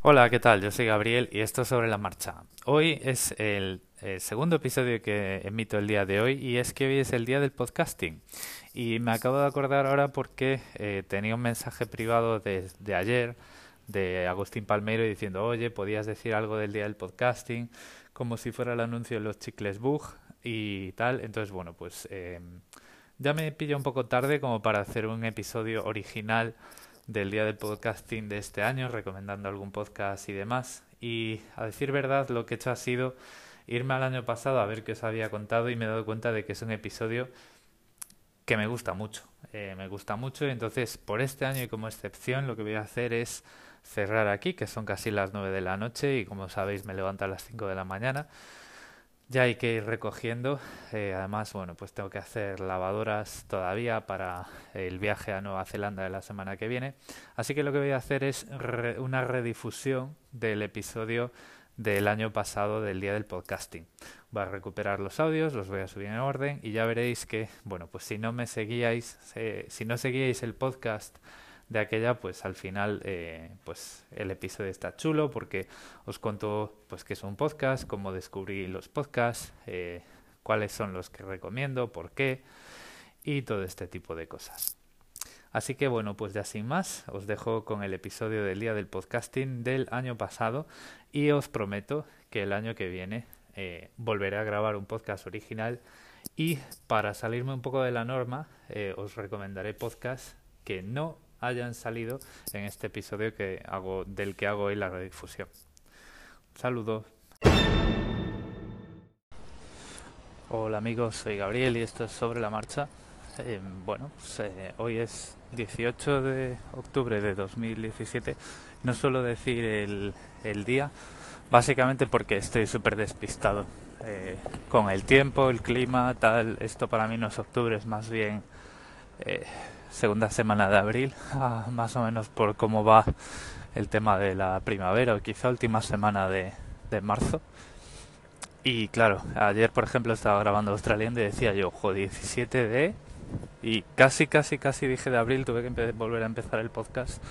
Hola, ¿qué tal? Yo soy Gabriel y esto es sobre la marcha. Hoy es el, segundo episodio que emito el día de hoy y es que hoy es el día del podcasting. Y me acabo de acordar ahora porque eh, tenía un mensaje privado de, ayer de Agustín Palmero diciendo, oye, podías decir algo del día del podcasting, como si fuera el anuncio de los chicles Bug y tal. Entonces, bueno, pues eh, ya me pillo un poco tarde como para hacer un episodio original del día del podcasting de este año, recomendando algún podcast y demás. Y a decir verdad, lo que he hecho ha sido irme al año pasado a ver qué os había contado y me he dado cuenta de que es un episodio que me gusta mucho. Eh, me gusta mucho entonces por este año y como excepción lo que voy a hacer es cerrar aquí, que son casi las 9 de la noche y como sabéis me levanto a las 5 de la mañana ya hay que ir recogiendo. Eh, además, bueno, pues tengo que hacer lavadoras todavía para el viaje a Nueva Zelanda de la semana que viene. Así que lo que voy a hacer es una redifusión del episodio del año pasado del día del podcasting. Voy a recuperar los audios, los voy a subir en orden y ya veréis que, bueno, pues si no me seguíais, eh, si no seguíais el podcast de aquella, pues al final, eh, pues el episodio está chulo porque os cuento, pues que es un podcast, cómo descubrí los podcasts, eh, cuáles son los que recomiendo, por qué y todo este tipo de cosas. Así que bueno, pues ya sin más, os dejo con el episodio del día del podcasting del año pasado y os prometo que el año que viene eh, volveré a grabar un podcast original y para salirme un poco de la norma os recomendaré podcasts que no hayan salido en este episodio que hago, del que hago hoy la redifusión. Un saludo. Hola amigos, soy Gabriel y esto es sobre la marcha. Eh, bueno, pues, eh, hoy es 18 de octubre de 2017. No suelo decir el, el día, básicamente porque estoy súper despistado. Eh, con el tiempo, el clima, tal, esto para mí no es octubre, es más bien segunda semana de abril, ah, más o menos por cómo va el tema de la primavera o quizá última semana de, de marzo. Y claro, ayer por ejemplo estaba grabando Australian y decía yo, ojo, 17 de... Y casi, casi, casi dije de abril, tuve que volver a empezar el podcast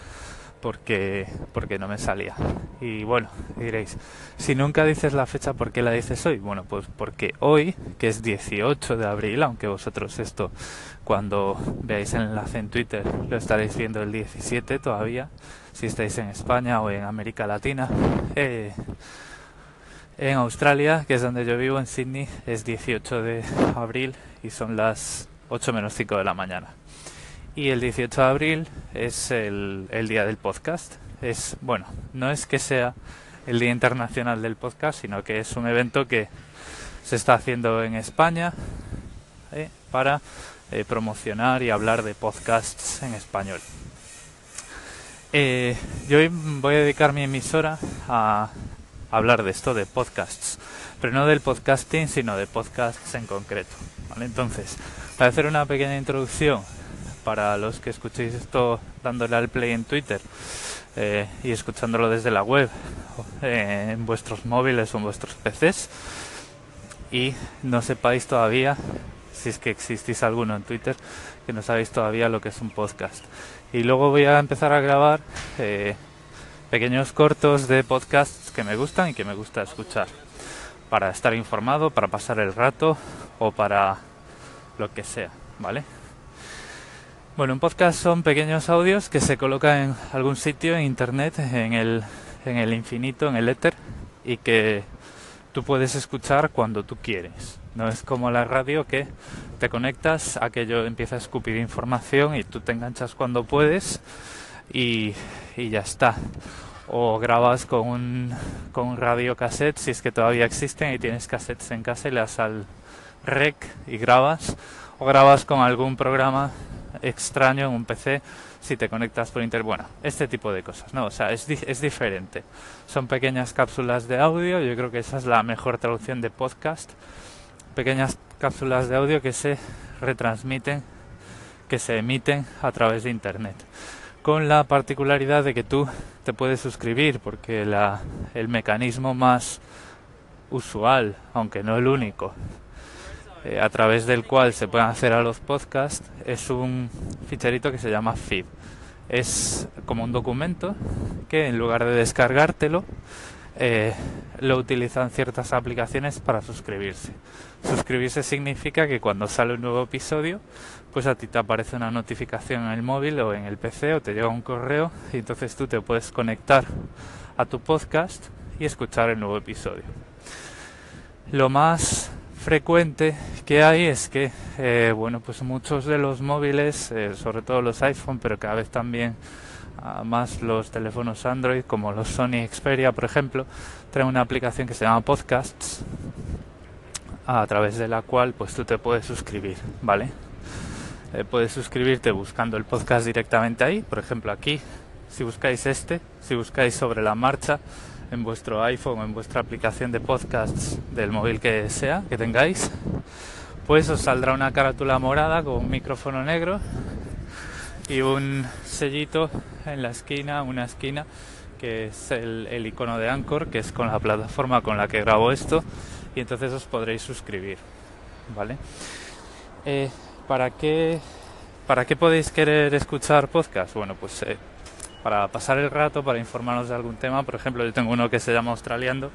porque, porque no me salía. Y bueno, diréis, si nunca dices la fecha, ¿por qué la dices hoy? Bueno, pues porque hoy, que es 18 de abril, aunque vosotros esto cuando veáis el enlace en Twitter lo estaréis viendo el 17 todavía, si estáis en España o en América Latina. Eh, en Australia, que es donde yo vivo, en Sydney, es 18 de abril y son las 8 menos 5 de la mañana. Y el 18 de abril es el, el, día del podcast. Es, bueno, no es que sea el Día Internacional del Podcast, sino que es un evento que se está haciendo en España eh, para eh, promocionar y hablar de podcasts en español. Eh, yo voy a dedicar mi emisora a hablar de esto, de podcasts, pero no del podcasting, sino de podcasts en concreto. Entonces, para hacer una pequeña introducción para los que escuchéis esto dándole al play en Twitter eh, y escuchándolo desde la web eh, en vuestros móviles o en vuestros PCs y no sepáis todavía si es que existís alguno en Twitter que no sabéis todavía lo que es un podcast y luego voy a empezar a grabar eh, pequeños cortos de podcasts que me gustan y que me gusta escuchar para estar informado, para pasar el rato o para lo que sea, ¿vale? Bueno, un podcast son pequeños audios que se colocan en algún sitio en internet, en el, en el infinito, en el éter, y que tú puedes escuchar cuando tú quieres. No es como la radio que te conectas, aquello empieza a escupir información y tú te enganchas cuando puedes y, y ya está. O grabas con un, con un radio cassette, si es que todavía existen y tienes cassettes en casa y le das al rec y grabas. O grabas con algún programa extraño en un PC si te conectas por internet. Bueno, este tipo de cosas, ¿no? O sea, es, es diferente. Son pequeñas cápsulas de audio, yo creo que esa es la mejor traducción de podcast. Pequeñas cápsulas de audio que se retransmiten, que se emiten a través de internet. Con la particularidad de que tú te puedes suscribir, porque la, el mecanismo más usual, aunque no el único, eh, a través del cual se pueden hacer a los podcasts es un ficherito que se llama feed. es como un documento que en lugar de descargártelo, eh, lo utilizan ciertas aplicaciones para suscribirse. Suscribirse significa que cuando sale un nuevo episodio, pues a ti te aparece una notificación en el móvil o en el PC o te llega un correo y entonces tú te puedes conectar a tu podcast y escuchar el nuevo episodio. Lo más frecuente que hay es que, eh, bueno, pues muchos de los móviles, eh, sobre todo los iPhone, pero cada vez también ah, más los teléfonos Android, como los Sony Xperia, por ejemplo, traen una aplicación que se llama Podcasts, a través de la cual pues tú te puedes suscribir, ¿vale? Eh, puedes suscribirte buscando el podcast directamente ahí, por ejemplo aquí, si buscáis este, si buscáis sobre la marcha, en vuestro iPhone o en vuestra aplicación de podcasts del móvil que sea, que tengáis, pues os saldrá una carátula morada con un micrófono negro y un sellito en la esquina, una esquina que es el, icono de Anchor, que es con la plataforma con la que grabo esto, y entonces os podréis suscribir, ¿vale? Eh, ¿Para qué para qué podéis querer escuchar podcast? Bueno, pues eh, para pasar el rato, para informarnos de algún tema. Por ejemplo, yo tengo uno que se llama Australiando,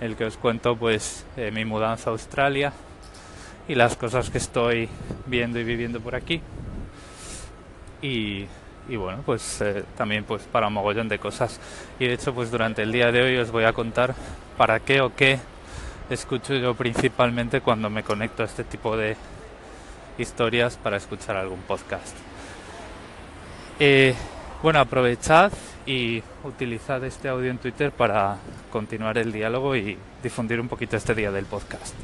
el que os cuento pues eh, mi mudanza a Australia y las cosas que estoy viendo y viviendo por aquí. Y, bueno, pues eh, también pues para un mogollón de cosas. Y de hecho, pues durante el día de hoy os voy a contar para qué o qué escucho yo principalmente cuando me conecto a este tipo de historias para escuchar algún podcast. Eh, bueno, aprovechad y utilizad este audio en Twitter para continuar el diálogo y difundir un poquito este día del podcast.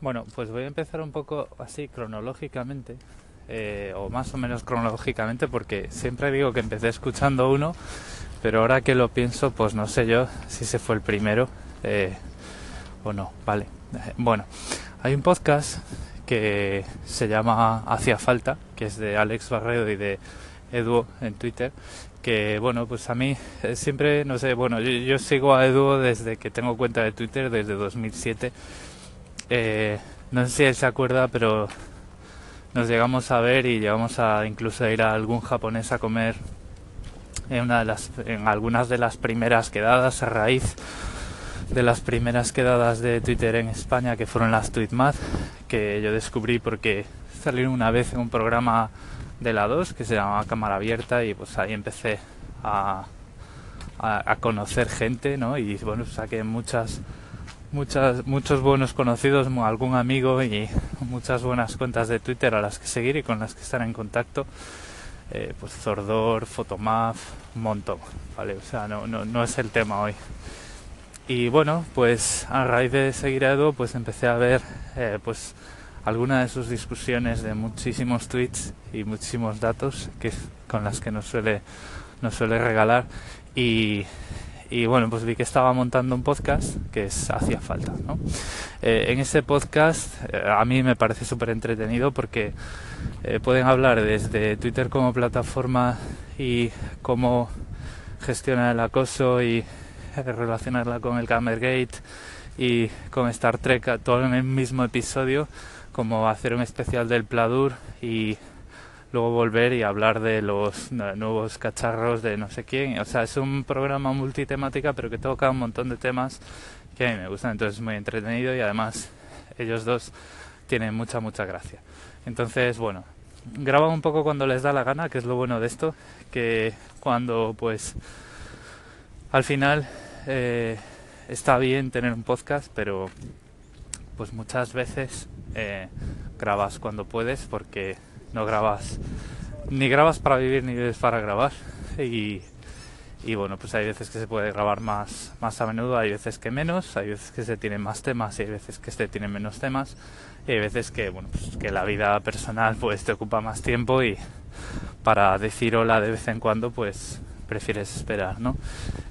Bueno, pues voy a empezar un poco así cronológicamente, eh, o más o menos cronológicamente, porque siempre digo que empecé escuchando uno, pero ahora que lo pienso, pues no sé yo si se fue el primero eh, o no. Vale. Bueno, hay un podcast que se llama Hacía Falta, que es de Alex Barredo y de Eduo en Twitter, que bueno, pues a mí eh, siempre, no sé, bueno, yo, sigo a Eduo desde que tengo cuenta de Twitter, desde 2007. Eh, no sé si él se acuerda, pero nos llegamos a ver y llegamos a incluso ir a algún japonés a comer en, una de las, en algunas de las primeras quedadas a raíz de las primeras quedadas de Twitter en España que fueron las Tweetmath que yo descubrí porque salieron una vez en un programa de la 2 que se llamaba Cámara Abierta y pues ahí empecé a, a, conocer gente, ¿no? Y bueno, saqué muchas, muchas, muchos buenos conocidos, algún amigo y muchas buenas cuentas de Twitter a las que seguir y con las que estar en contacto. Eh, pues Zordor, Fotomaf, un montón, ¿vale? O sea, no, no, no es el tema hoy. Y bueno, pues a raíz de seguir a Edu, pues empecé a ver, eh, pues algunas de sus discusiones de muchísimos tweets y muchísimos datos que con las que nos suele nos suele regalar y, y bueno pues vi que estaba montando un podcast que es hacía falta ¿no? Eh, en ese podcast eh, a mí me parece súper entretenido porque eh, pueden hablar desde Twitter como plataforma y cómo gestionar el acoso y relacionarla con el Gamergate y con Star Trek todo en el mismo episodio como hacer un especial del Pladur y luego volver y hablar de los nuevos cacharros de no sé quién. O sea, es un programa multitemática, pero que toca un montón de temas que a mí me gustan. Entonces es muy entretenido y además ellos dos tienen mucha, mucha gracia. Entonces, bueno, graban un poco cuando les da la gana, que es lo bueno de esto, que cuando pues al final eh, está bien tener un podcast, pero pues muchas veces eh, grabas cuando puedes porque no grabas ni grabas para vivir ni vives para grabar. Y, bueno pues hay veces que se puede grabar más más a menudo hay veces que menos hay veces que se tienen más temas y hay veces que se tienen menos temas y hay veces que bueno pues que la vida personal pues te ocupa más tiempo y para decir hola de vez en cuando pues prefieres esperar no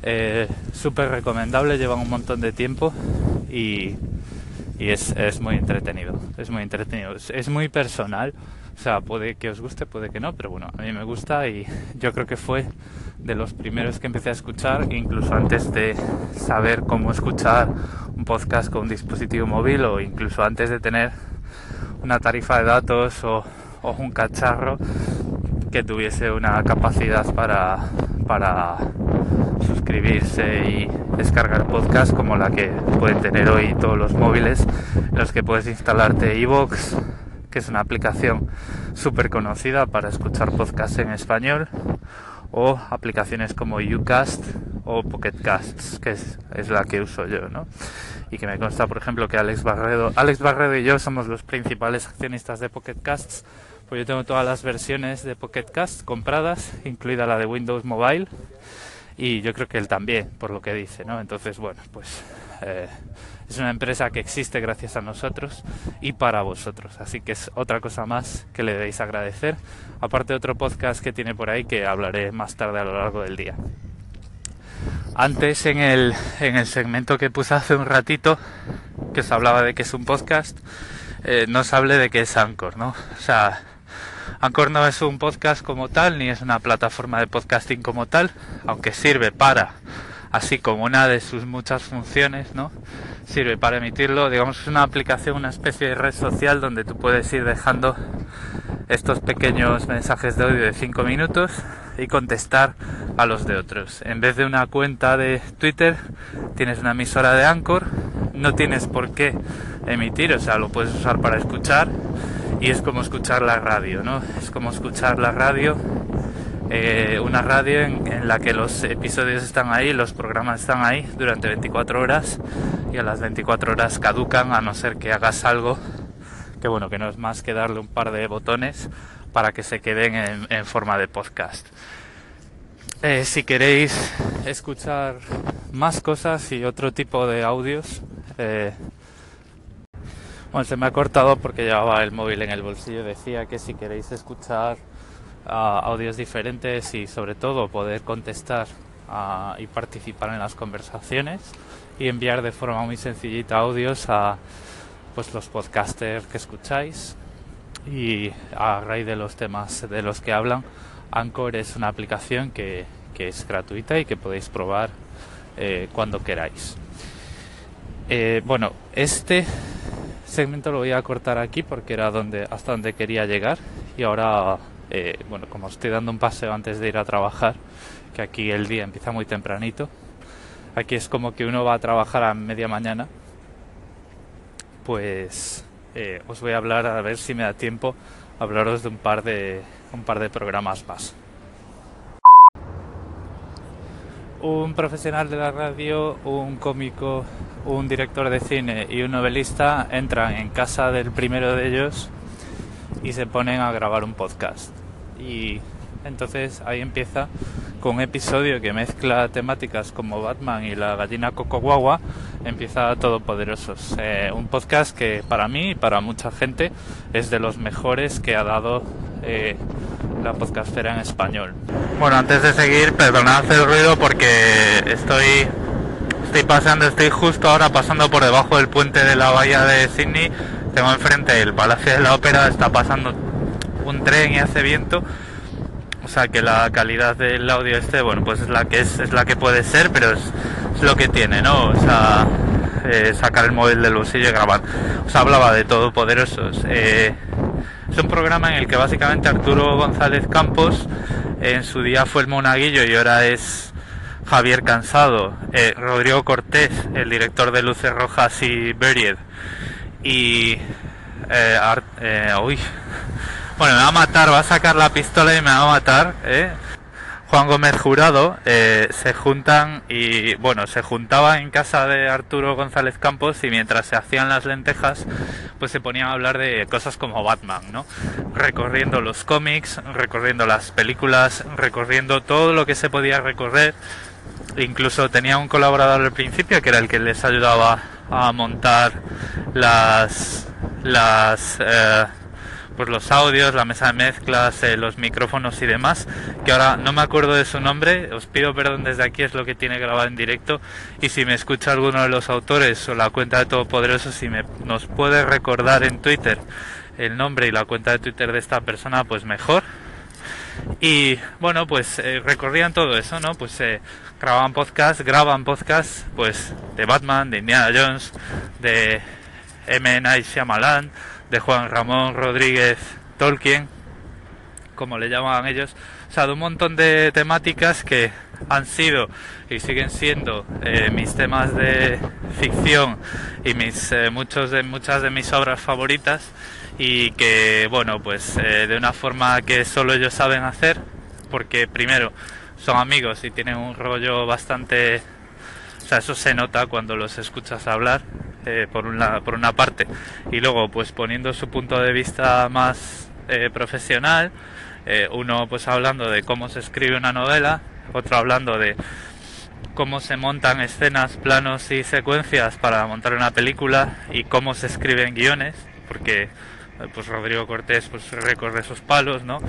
eh, súper recomendable llevan un montón de tiempo y y es, es muy entretenido, es muy entretenido, es, muy personal, o sea, puede que os guste, puede que no, pero bueno, a mí me gusta y yo creo que fue de los primeros que empecé a escuchar, incluso antes de saber cómo escuchar un podcast con un dispositivo móvil o incluso antes de tener una tarifa de datos o, o un cacharro, que tuviese una capacidad para, para suscribirse y descargar podcast como la que pueden tener hoy todos los móviles, en los que puedes instalarte iVoox, que es una aplicación súper conocida para escuchar podcast en español, o aplicaciones como Ucast o Pocket Casts, que es, es, la que uso yo, ¿no? Y que me consta, por ejemplo, que Alex Barredo, Alex Barredo y yo somos los principales accionistas de Pocket Casts, pues yo tengo todas las versiones de Pocket Cast compradas, incluida la de Windows Mobile, y yo creo que él también, por lo que dice, ¿no? Entonces, bueno, pues eh, es una empresa que existe gracias a nosotros y para vosotros, así que es otra cosa más que le debéis agradecer, aparte de otro podcast que tiene por ahí que hablaré más tarde a lo largo del día. Antes en el, en el segmento que puse hace un ratito, que os hablaba de que es un podcast, eh, no os hable de que es Anchor, ¿no? O sea, Anchor no es un podcast como tal, ni es una plataforma de podcasting como tal, aunque sirve para, así como una de sus muchas funciones, ¿no? Sirve para emitirlo, digamos, es una aplicación, una especie de red social donde tú puedes ir dejando estos pequeños mensajes de audio de 5 minutos y contestar a los de otros. En vez de una cuenta de Twitter, tienes una emisora de Anchor, no tienes por qué emitir, o sea, lo puedes usar para escuchar y es como escuchar la radio, ¿no? Es como escuchar la radio, eh, una radio en, la que los episodios están ahí, los programas están ahí durante 24 horas y a las 24 horas caducan a no ser que hagas algo que bueno, que no es más que darle un par de botones para que se queden en, forma de podcast. Eh, si queréis escuchar más cosas y otro tipo de audios, eh, bueno, se me ha cortado porque llevaba el móvil en el bolsillo. Decía que si queréis escuchar audios diferentes y sobre todo poder contestar y participar en las conversaciones y enviar de forma muy sencillita audios a pues los podcasters que escucháis. Y a raíz de los temas de los que hablan Anchor es una aplicación que, que es gratuita y que podéis probar eh, cuando queráis. Eh, bueno este segmento lo voy a cortar aquí porque era donde hasta donde quería llegar y ahora eh, bueno como estoy dando un paseo antes de ir a trabajar que aquí el día empieza muy tempranito aquí es como que uno va a trabajar a media mañana pues eh, os voy a hablar a ver si me da tiempo hablaros de un par de un par de programas más un profesional de la radio, un cómico, un director de cine y un novelista entran en casa del primero de ellos y se ponen a grabar un podcast. Y entonces ahí empieza con un episodio que mezcla temáticas como Batman y la gallina Coco Guagua, empieza Todopoderosos. Eh, un podcast que para mí y para mucha gente es de los mejores que ha dado eh, la podcastera en español. Bueno, antes de seguir, perdonad el ruido porque estoy estoy pasando, estoy justo ahora pasando por debajo del puente de la bahía de Sydney. Tengo enfrente el Palacio de la Ópera, está pasando un tren y hace viento. O sea que la calidad del audio este, bueno, pues es la que es, es la que puede ser, pero es, lo que tiene, ¿no? O sea, eh, sacar el móvil del bolsillo y grabar. Os hablaba de Todopoderosos. Eh, es un programa en el que básicamente Arturo González Campos en su día fue el monaguillo y ahora es Javier Cansado, eh, Rodrigo Cortés, el director de Luces Rojas y Buried, y... Eh, eh, uy, bueno, me va a matar, va a sacar la pistola y me va a matar, ¿eh? Juan Gómez Jurado eh, se juntan y bueno, se juntaban en casa de Arturo González Campos y mientras se hacían las lentejas, pues se ponían a hablar de cosas como Batman, ¿no? Recorriendo los cómics, recorriendo las películas, recorriendo todo lo que se podía recorrer. Incluso tenía un colaborador al principio que era el que les ayudaba a montar las las eh, pues los audios, la mesa de mezclas, eh, los micrófonos y demás, que ahora no me acuerdo de su nombre, os pido perdón desde aquí, es lo que tiene grabado en directo, y si me escucha alguno de los autores o la cuenta de Todopoderoso, si me, nos puede recordar en Twitter el nombre y la cuenta de Twitter de esta persona, pues mejor. Y bueno, pues eh, recorrían todo eso, ¿no? Pues eh, grababan podcast, graban podcast, pues de Batman, de Indiana Jones, de M. Night Shyamalan, de Juan Ramón Rodríguez Tolkien, como le llaman ellos, o sea, de un montón de temáticas que han sido y siguen siendo eh, mis temas de ficción y mis eh, muchos de muchas de mis obras favoritas y que bueno pues eh, de una forma que solo ellos saben hacer porque primero son amigos y tienen un rollo bastante o sea eso se nota cuando los escuchas hablar por una por una parte y luego pues poniendo su punto de vista más profesional uno pues hablando de cómo se escribe una novela otro hablando de cómo se montan escenas, planos y secuencias para montar una película y cómo se escriben guiones, porque eh, pues Rodrigo Cortés pues recorre esos palos, ¿no?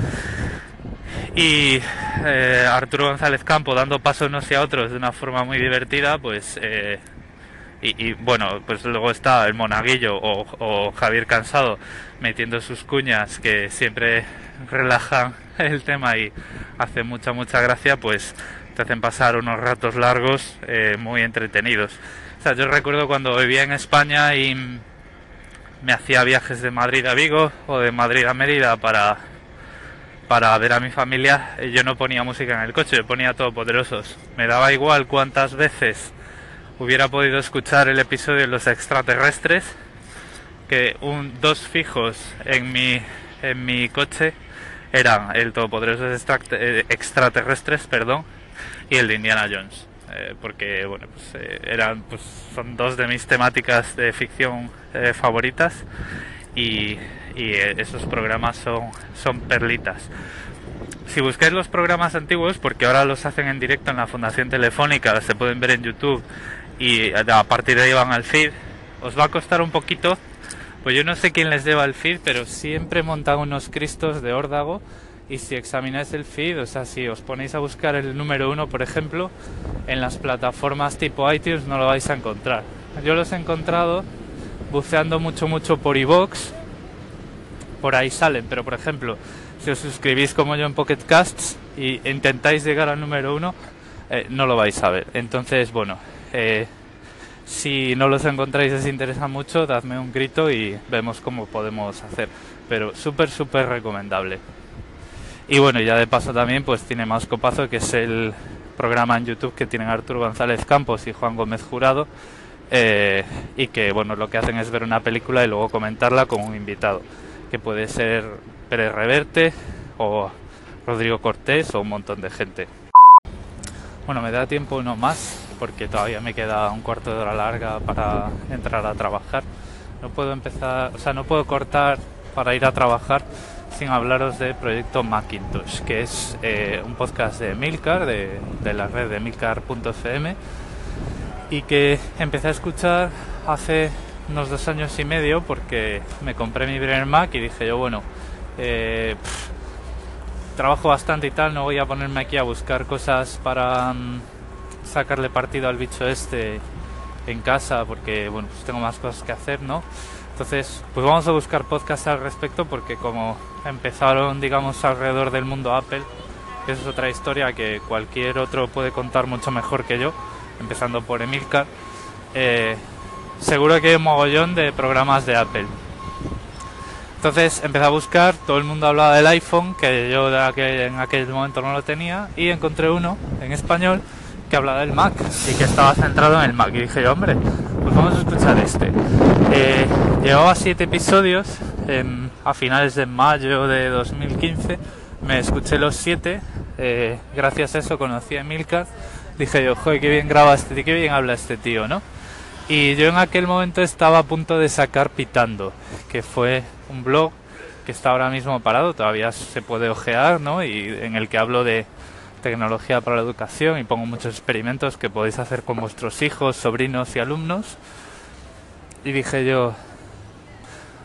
Y eh, Arturo González Campo dando pasos unos y a otros de una forma muy divertida, pues eh, y, bueno, pues luego está el Monaguillo o, o Javier Cansado metiendo sus cuñas que siempre relajan el tema y hace mucha, mucha gracia, pues te hacen pasar unos ratos largos eh, muy entretenidos. O sea, yo recuerdo cuando vivía en España y me hacía viajes de Madrid a Vigo o de Madrid a Mérida para, para ver a mi familia, eh, yo no ponía música en el coche, yo ponía Todopoderosos. Me daba igual cuántas veces hubiera podido escuchar el episodio de los extraterrestres que un, dos fijos en mi, en mi coche eran el Todopoderosos eh, extraterrestres, perdón, y el de Indiana Jones. Eh, porque bueno pues eh, eran pues son dos de mis temáticas de ficción favoritas y, y esos programas son son perlitas si buscáis los programas antiguos porque ahora los hacen en directo en la Fundación Telefónica se pueden ver en YouTube y a partir de ahí van al feed os va a costar un poquito pues yo no sé quién les lleva el feed, pero siempre montan unos cristos de órdago y si examináis el feed, o sea, si os ponéis a buscar el número uno, por ejemplo, en las plataformas tipo iTunes no lo vais a encontrar. Yo los he encontrado buceando mucho, mucho por iVoox, por ahí salen, pero por ejemplo, si os suscribís como yo en Pocket Casts y intentáis llegar al número uno, eh, no lo vais a ver. Entonces, bueno, eh, si no los encontráis os interesa mucho, dadme un grito y vemos cómo podemos hacer. Pero súper, súper recomendable. Y bueno, ya de paso también pues tiene más copazo que es el programa en YouTube que tienen Arturo González Campos y Juan Gómez Jurado. Eh, y que bueno, lo que hacen es ver una película y luego comentarla con un invitado, que puede ser Pérez Reverte o Rodrigo Cortés o un montón de gente. Bueno, me da tiempo uno más porque todavía me queda un cuarto de hora larga para entrar a trabajar. No puedo empezar, o sea, no puedo cortar para ir a trabajar sin hablaros de Proyecto Macintosh, que es eh, un podcast de Milcar, de, de la red de milcar.fm, y que empecé a escuchar hace unos dos años y medio porque me compré mi primer Mac y dije yo, bueno, eh, trabajo bastante y tal, no voy a ponerme aquí a buscar cosas para... Sacarle partido al bicho este en casa porque bueno pues tengo más cosas que hacer no entonces pues vamos a buscar podcasts al respecto porque como empezaron digamos alrededor del mundo Apple que es otra historia que cualquier otro puede contar mucho mejor que yo empezando por Emilcar eh, seguro que hay un mogollón de programas de Apple. Entonces empecé a buscar, todo el mundo hablaba del iPhone, que yo en aquel momento no lo tenía, y encontré uno en español que hablaba del Mac y que estaba centrado en el Mac. Y dije, hombre, pues vamos a escuchar este. Eh, llevaba siete episodios a finales de mayo de 2015. Me escuché los siete. Eh, gracias a eso conocí a Emilcar. Dije yo, joder, qué bien graba este tío, qué bien habla este tío, ¿no? Y yo en aquel momento estaba a punto de sacar Pitando, que fue un blog que está ahora mismo parado, todavía se puede ojear, ¿no? Y en el que hablo de tecnología para la educación y pongo muchos experimentos que podéis hacer con vuestros hijos, sobrinos y alumnos. Y dije yo,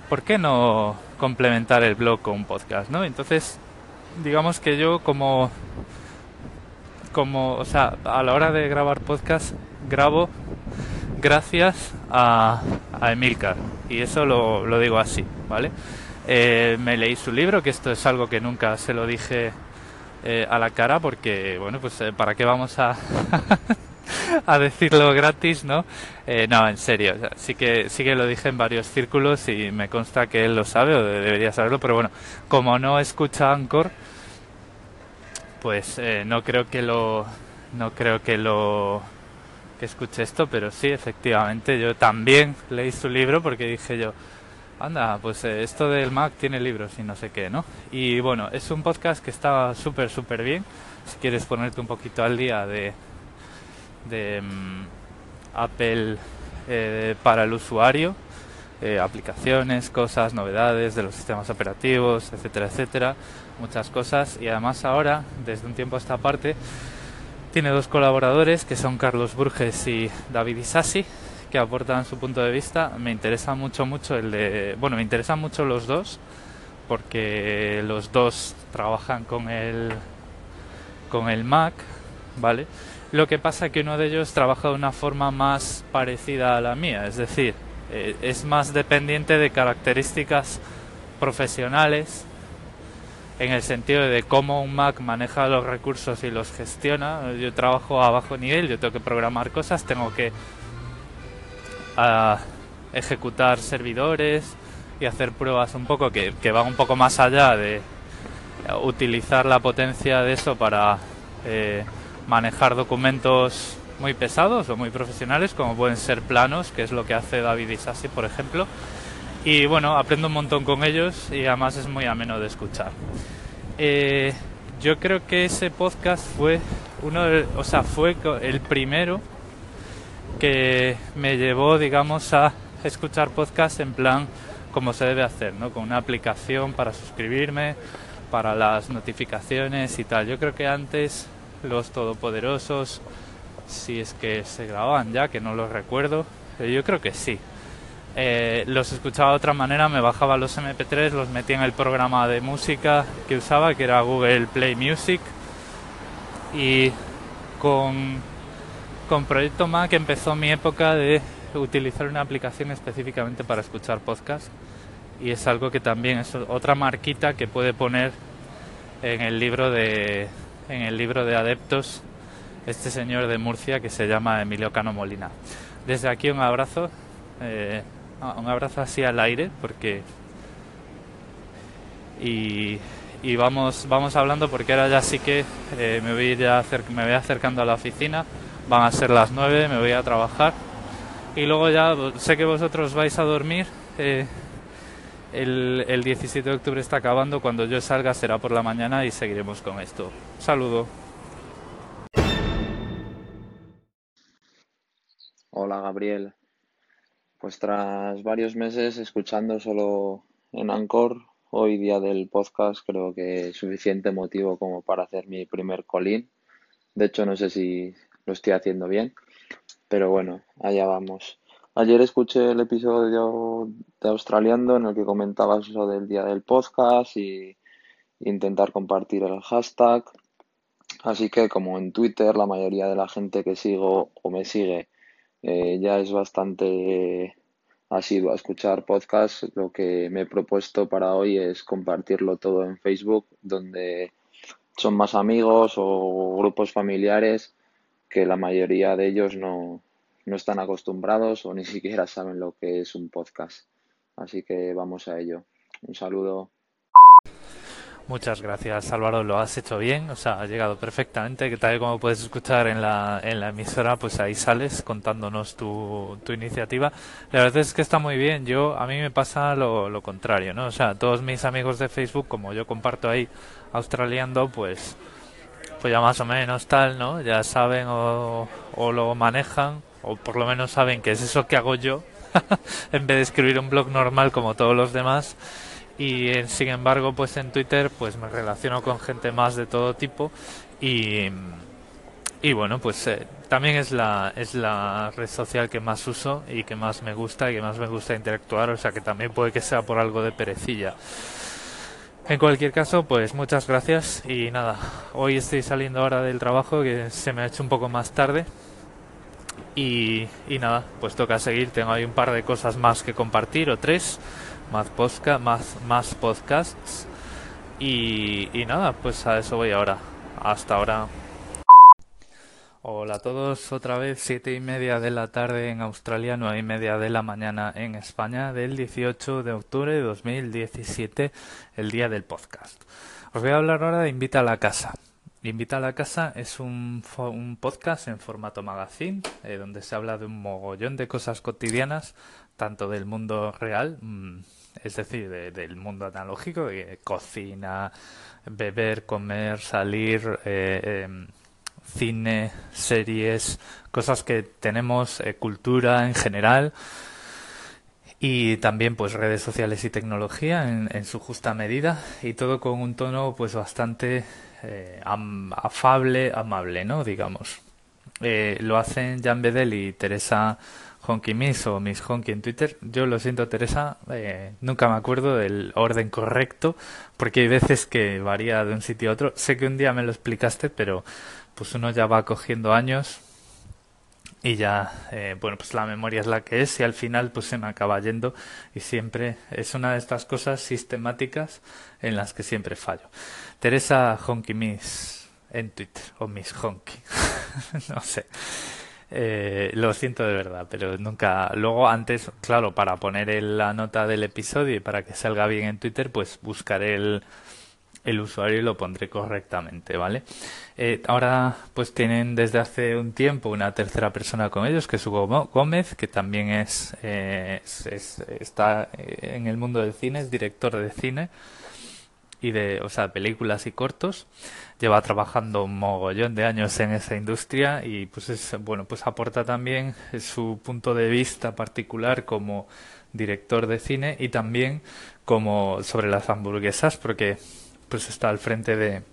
¿por qué no complementar el blog con un podcast? ¿no? Entonces, digamos que yo como, como, o sea, a la hora de grabar podcast, grabo gracias a, a Emilcar. Y eso lo, lo digo así, ¿vale? Eh, me leí su libro, que esto es algo que nunca se lo dije eh, a la cara porque, bueno, pues eh, ¿para qué vamos a, a decirlo gratis, no? Eh, no, en serio, sí, que, sí que lo dije en varios círculos y me consta que él lo sabe o debería saberlo, pero bueno, como no escucha Anchor, pues eh, no creo que lo no creo que lo que escuche esto, pero sí, efectivamente, yo también leí su libro porque dije yo, anda, pues eh, esto del Mac tiene libros y no sé qué, ¿no? Y bueno, es un podcast que está súper, súper bien. Si quieres ponerte un poquito al día de, de mm, Apple eh, para el usuario, eh, aplicaciones, cosas, novedades de los sistemas operativos, etcétera, etcétera, muchas cosas. Y además ahora, desde un tiempo a esta parte, tiene dos colaboradores que son Carlos Burges y David Isasi que aportan su punto de vista. Me interesa mucho, mucho el de. Bueno, me interesan mucho los dos, porque los dos trabajan con el, con el Mac, ¿vale? Lo que pasa es que uno de ellos trabaja de una forma más parecida a la mía, es decir, eh, es más dependiente de características profesionales en el sentido de cómo un Mac maneja los recursos y los gestiona. Yo trabajo a bajo nivel, yo tengo que programar cosas, tengo que a ejecutar servidores y hacer pruebas un poco que, van un poco más allá de utilizar la potencia de eso para eh, manejar documentos muy pesados o muy profesionales como pueden ser planos que es lo que hace David Isasi por ejemplo. Y bueno aprendo un montón con ellos y además es muy ameno de escuchar. Eh, yo creo que ese podcast fue uno o sea fue el primero que me llevó, digamos, a escuchar podcast en plan como se debe hacer, ¿no? Con una aplicación para suscribirme, para las notificaciones y tal. Yo creo que antes los todopoderosos, si es que se grababan ya, que no los recuerdo, yo creo que sí. Eh, los escuchaba de otra manera, me bajaba los MP3, los metía en el programa de música que usaba, que era Google Play Music, y con con Proyecto Mac empezó mi época de utilizar una aplicación específicamente para escuchar podcast y es algo que también es otra marquita que puede poner en el libro de en el libro de adeptos este señor de Murcia que se llama Emilio Cano Molina. Desde aquí un abrazo, eh, un abrazo así al aire porque y, y vamos vamos hablando porque ahora ya sí que eh, me voy ya me voy acercando a la oficina van a ser las 9, me voy a trabajar y luego ya sé que vosotros vais a dormir. Eh, el, el 17 de octubre está acabando, cuando yo salga será por la mañana y seguiremos con esto. Saludo. Hola Gabriel. Pues tras varios meses escuchando solo en Anchor, hoy día del podcast creo que es suficiente motivo como para hacer mi primer colín. De hecho, no sé si, lo estoy haciendo bien. Pero bueno, allá vamos. Ayer escuché el episodio de Australiando en el que comentabas lo del día del podcast y intentar compartir el hashtag. Así que como en Twitter la mayoría de la gente que sigo o me sigue eh, ya es bastante asiduo a escuchar podcast, lo que me he propuesto para hoy es compartirlo todo en Facebook, donde son más amigos o grupos familiares que la mayoría de ellos no, no están acostumbrados o ni siquiera saben lo que es un podcast. Así que vamos a ello. Un saludo. Muchas gracias Álvaro, lo has hecho bien, o sea, ha llegado perfectamente, que tal como puedes escuchar en la, en la emisora, pues ahí sales contándonos tu, tu iniciativa. La verdad es que está muy bien, yo, a mí me pasa lo, lo contrario, ¿no? O sea, todos mis amigos de Facebook, como yo comparto ahí australiando, pues pues ya más o menos tal, ¿no? Ya saben o, lo manejan, o por lo menos saben que es eso que hago yo, en vez de escribir un blog normal como todos los demás. Y sin embargo, pues en Twitter, pues me relaciono con gente más de todo tipo y, y bueno, pues eh, también es la, es la red social que más uso y que más me gusta y que más me gusta interactuar, o sea que también puede que sea por algo de perecilla. En cualquier caso, pues muchas gracias y nada, hoy estoy saliendo ahora del trabajo que se me ha hecho un poco más tarde. Y, nada, pues toca seguir, tengo ahí un par de cosas más que compartir o tres, más, más, más podcasts. Y nada, pues a eso voy ahora, hasta ahora. Hola a todos, otra vez siete y media de la tarde en Australia, nueve y media de la mañana en España, del 18 de octubre de 2017, el día del podcast. Os voy a hablar ahora de Invita a la Casa. Invita a la casa es un, podcast en formato magazine eh, donde se habla de un mogollón de cosas cotidianas, tanto del mundo real, mm, es decir, del mundo analógico, de cocina, beber, comer, salir, eh, em, cine, series, cosas que tenemos, eh, cultura en general y también pues redes sociales y tecnología en, en, su justa medida y todo con un tono pues bastante eh, afable, amable, ¿no? Digamos. Eh, lo hacen Jan Bedel y Teresa Honky Miss o Miss Honky en Twitter. Yo lo siento, Teresa, eh, nunca me acuerdo del orden correcto, porque hay veces que varía de un sitio a otro. Sé que un día me lo explicaste, pero pues uno ya va cogiendo años y ya, eh, bueno, pues la memoria es la que es y al final pues se me acaba yendo y siempre es una de estas cosas sistemáticas en las que siempre fallo. Teresa Honky Miss en Twitter o Miss Honky, no sé. Eh, lo siento de verdad, pero nunca. Luego, antes, claro, para poner la nota del episodio y para que salga bien en Twitter, pues buscaré el, el usuario y lo pondré correctamente, ¿vale? Eh, ahora pues tienen desde hace un tiempo una tercera persona con ellos, que es Hugo Gómez, que también es, eh, está en el mundo del cine, es director de cine y de, o sea, películas y cortos. Lleva trabajando un mogollón de años en esa industria y pues es, bueno, pues aporta también su punto de vista particular como director de cine y también como sobre las hamburguesas porque pues está al frente de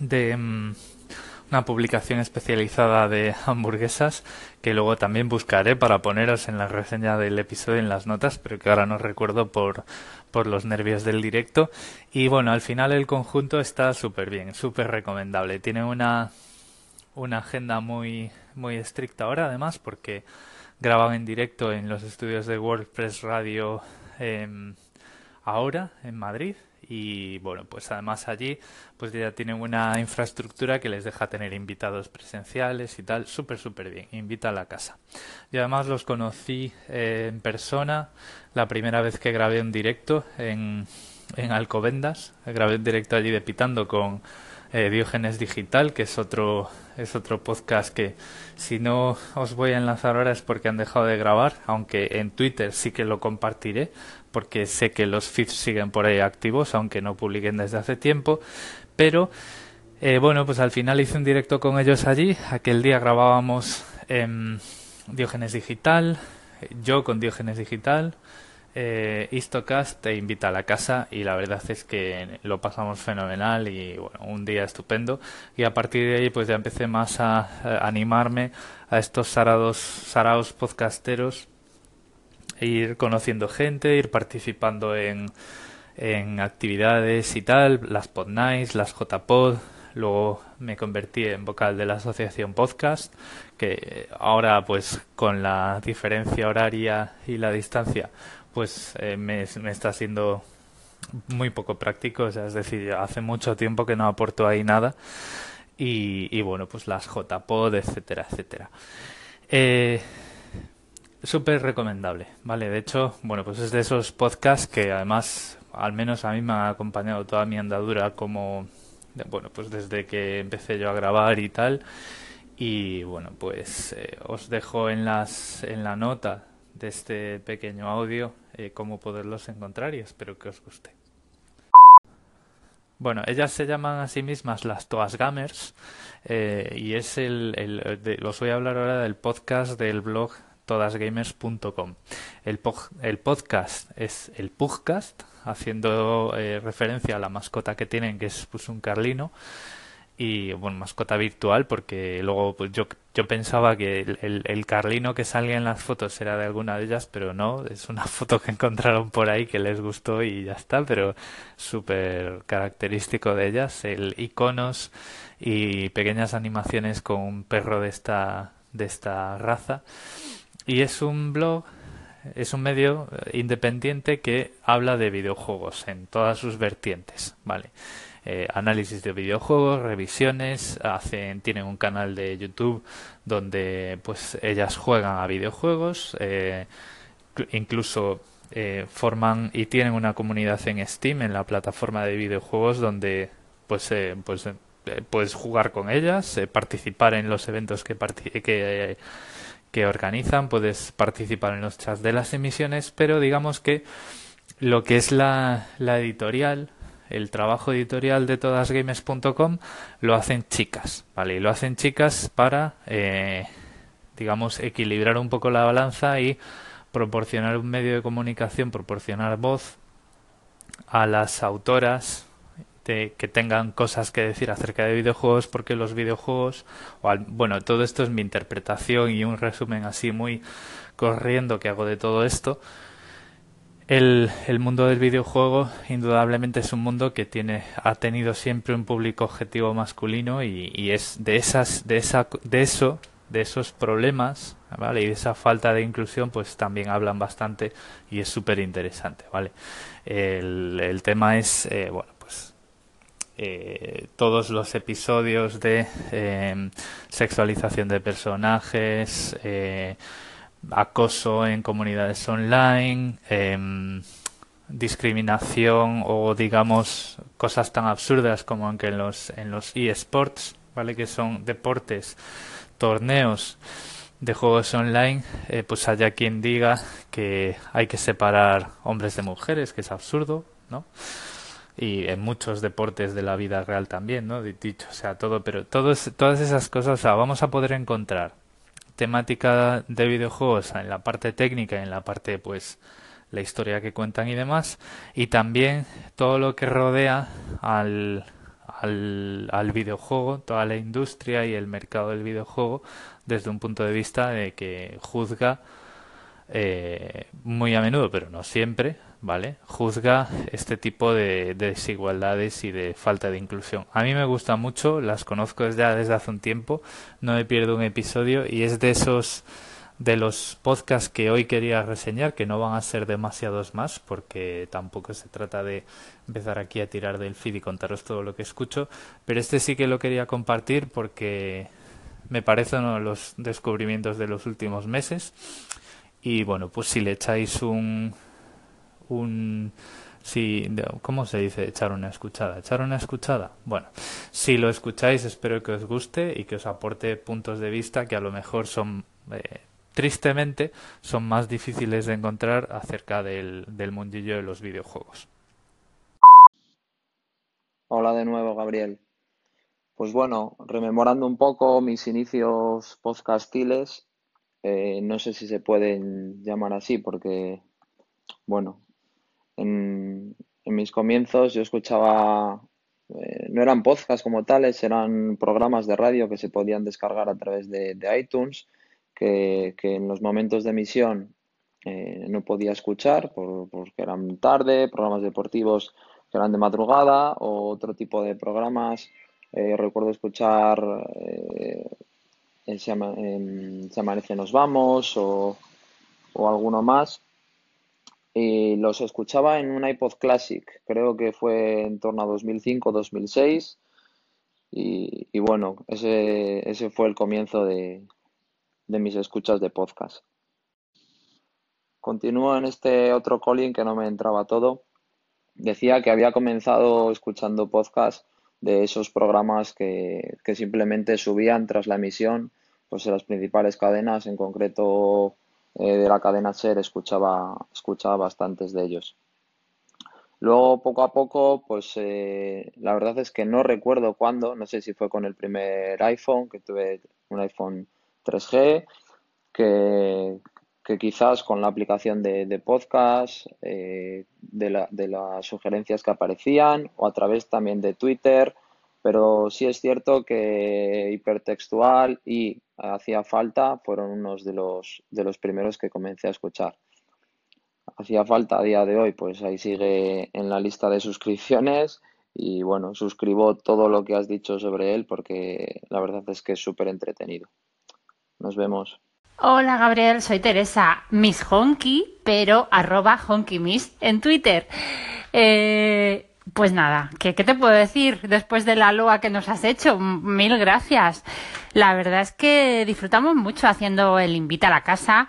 de mm, una publicación especializada de hamburguesas que luego también buscaré para poneros en la reseña del episodio en las notas, pero que ahora no recuerdo por, por los nervios del directo. Y bueno, al final el conjunto está súper bien, súper recomendable. Tiene una, una agenda muy, muy estricta ahora, además, porque graban en directo en los estudios de WordPress Radio em, ahora en Madrid y bueno, pues además allí pues ya tienen una infraestructura que les deja tener invitados presenciales y tal, súper súper bien, invita a la casa. Y además los conocí eh, en persona la primera vez que grabé un directo en, en Alcobendas, grabé un directo allí de Pitando con eh, Diógenes Digital, que es otro, es otro podcast que si no os voy a enlazar ahora es porque han dejado de grabar, aunque en Twitter sí que lo compartiré, porque sé que los feeds siguen por ahí activos, aunque no publiquen desde hace tiempo, pero eh, bueno, pues al final hice un directo con ellos allí, aquel día grabábamos en Diógenes Digital, yo con Diógenes Digital, eh, Istocast te invita a la casa y la verdad es que lo pasamos fenomenal y bueno, un día estupendo. Y a partir de ahí pues ya empecé más a, animarme a estos sarados, saraos podcasteros ir conociendo gente, ir participando en, en actividades y tal, las Pod Nights, las JPod, luego me convertí en vocal de la asociación podcast, que ahora pues con la diferencia horaria y la distancia pues eh, me, está siendo muy poco práctico, es decir, hace mucho tiempo que no aporto ahí nada y, y bueno, pues las JPod, etcétera, etcétera. Eh, Súper recomendable, ¿vale? De hecho, bueno, pues es de esos podcasts que además, al menos a mí me ha acompañado toda mi andadura como, bueno, pues desde que empecé yo a grabar y tal. Y bueno, pues eh, os dejo en, las, en la nota de este pequeño audio eh, cómo poderlos encontrar y espero que os guste. Bueno, ellas se llaman a sí mismas las Toas Gamers eh, y es el, el os voy a hablar ahora del podcast del blog todasgamers.com. El, el podcast es el Pugcast, haciendo eh, referencia a la mascota que tienen, que es pues, un carlino. Y bueno, mascota virtual, porque luego pues, yo, yo pensaba que el, el, carlino que salía en las fotos era de alguna de ellas, pero no, es una foto que encontraron por ahí que les gustó y ya está, pero súper característico de ellas, el iconos y pequeñas animaciones con un perro de esta, de esta raza y es un blog, es un medio independiente que habla de videojuegos en todas sus vertientes, ¿vale? Eh, análisis de videojuegos, revisiones, hacen, tienen un canal de YouTube donde pues ellas juegan a videojuegos, eh, incluso forman y tienen una comunidad en Steam, en la plataforma de videojuegos, donde pues, eh, pues puedes jugar con ellas, participar en los eventos que, que, organizan, puedes participar en los chats de las emisiones, pero digamos que lo que es la editorial, el trabajo editorial de todasgames.com lo hacen chicas, ¿vale? Y lo hacen chicas para, eh, digamos, equilibrar un poco la balanza y proporcionar un medio de comunicación, proporcionar voz a las autoras de, que tengan cosas que decir acerca de videojuegos, porque los videojuegos, o bueno, todo esto es mi interpretación y un resumen así muy corriendo que hago de todo esto el, el, mundo del videojuego indudablemente es un mundo que tiene ha tenido siempre un público objetivo masculino y, y es de esas de esa de eso de esos problemas vale y de esa falta de inclusión pues también hablan bastante y es súper interesante vale el, el, tema es eh, bueno pues eh, todos los episodios de eh, sexualización de personajes eh, acoso en comunidades online, em, discriminación o digamos cosas tan absurdas como que en los en los eSports, ¿vale? Que son deportes, torneos de juegos online, eh, pues haya quien diga que hay que separar hombres de mujeres, que es absurdo, ¿no? Y en muchos deportes de la vida real también, ¿no? Dicho sea todo, pero todas esas cosas, vamos a poder encontrar temática de videojuegos en la parte técnica, en la parte pues la historia que cuentan y demás, y también todo lo que rodea al, al, al, videojuego, toda la industria y el mercado del videojuego desde un punto de vista de que juzga eh, muy a menudo, pero no siempre, ¿vale? Juzga este tipo de, desigualdades y de falta de inclusión. A mí me gusta mucho, las conozco desde, desde hace un tiempo, no me pierdo un episodio y es de esos de los podcasts que hoy quería reseñar, que no van a ser demasiados más, porque tampoco se trata de empezar aquí a tirar del feed y contaros todo lo que escucho, pero este sí que lo quería compartir porque me parece uno de los descubrimientos de los últimos meses. Y bueno, pues si le echáis un, un si ¿cómo se dice echar una escuchada? ¿Echar una escuchada? Bueno, si lo escucháis espero que os guste y que os aporte puntos de vista que a lo mejor son eh, tristemente son más difíciles de encontrar acerca del, del mundillo de los videojuegos. Hola de nuevo, Gabriel. Pues bueno, rememorando un poco mis inicios podcastiles, eh, no sé si se pueden llamar así porque, bueno, en, mis comienzos yo escuchaba, eh, no eran podcasts como tales, eran programas de radio que se podían descargar a través de, iTunes, que, en los momentos de emisión eh, no podía escuchar porque eran tarde, programas deportivos que eran de madrugada o otro tipo de programas. Eh, recuerdo escuchar se, amanece nos vamos o, o alguno más y los escuchaba en un iPod Classic, creo que fue en torno a 2005-2006 y, y, bueno, ese, ese fue el comienzo de, de mis escuchas de podcast. Continúo en este otro calling que no me entraba todo. Decía que había comenzado escuchando podcast de esos programas que, que simplemente subían tras la emisión pues en las principales cadenas, en concreto eh, de la cadena SER escuchaba, escuchaba bastantes de ellos. Luego, poco a poco, pues eh, la verdad es que no recuerdo cuándo, no sé si fue con el primer iPhone, que tuve un iPhone 3G, que, que quizás con la aplicación de, podcast, eh, de, de las sugerencias que aparecían, o a través también de Twitter, pero sí es cierto que hipertextual y hacía falta fueron unos de los, de los primeros que comencé a escuchar. Hacía falta a día de hoy, pues ahí sigue en la lista de suscripciones y bueno, suscribo todo lo que has dicho sobre él porque la verdad es que es súper entretenido. Nos vemos. Hola Gabriel, soy Teresa, Miss Honky, pero arroba Honky Miss en Twitter. Eh, pues nada, ¿qué, te puedo decir después de la loa que nos has hecho? Mil gracias. La verdad es que disfrutamos mucho haciendo el invita a la casa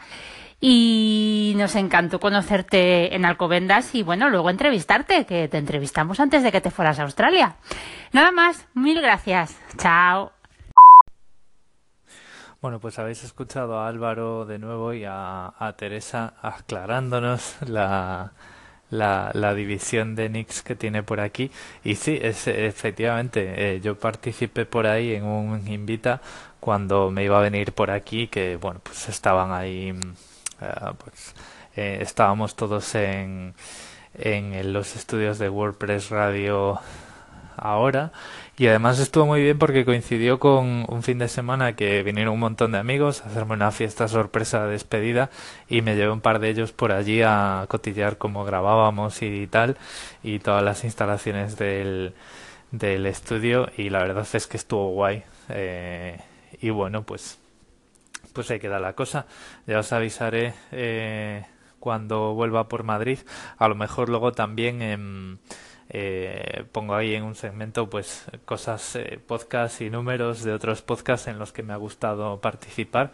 Y nos encantó conocerte en Alcobendas y bueno, luego entrevistarte, que te entrevistamos antes de que te fueras a Australia. Nada más, mil gracias. Chao. Bueno, pues habéis escuchado a Álvaro de nuevo y a, Teresa aclarándonos la, la, división de Nix que tiene por aquí. Y sí, es, efectivamente, eh, yo participé por ahí en un invita cuando me iba a venir por aquí, que bueno, pues estaban ahí, mm, eh, pues eh, estábamos todos en, en los estudios de WordPress Radio ahora y además estuvo muy bien porque coincidió con un fin de semana que vinieron un montón de amigos a hacerme una fiesta sorpresa de despedida y me llevé un par de ellos por allí a cotillear cómo grabábamos y tal y todas las instalaciones del, del estudio y la verdad es que estuvo guay. Eh, y bueno pues pues ahí queda la cosa. Ya os avisaré eh, cuando vuelva por Madrid. A lo mejor luego también pongo ahí en un segmento pues cosas, eh, podcasts y números de otros podcasts en los que me ha gustado participar.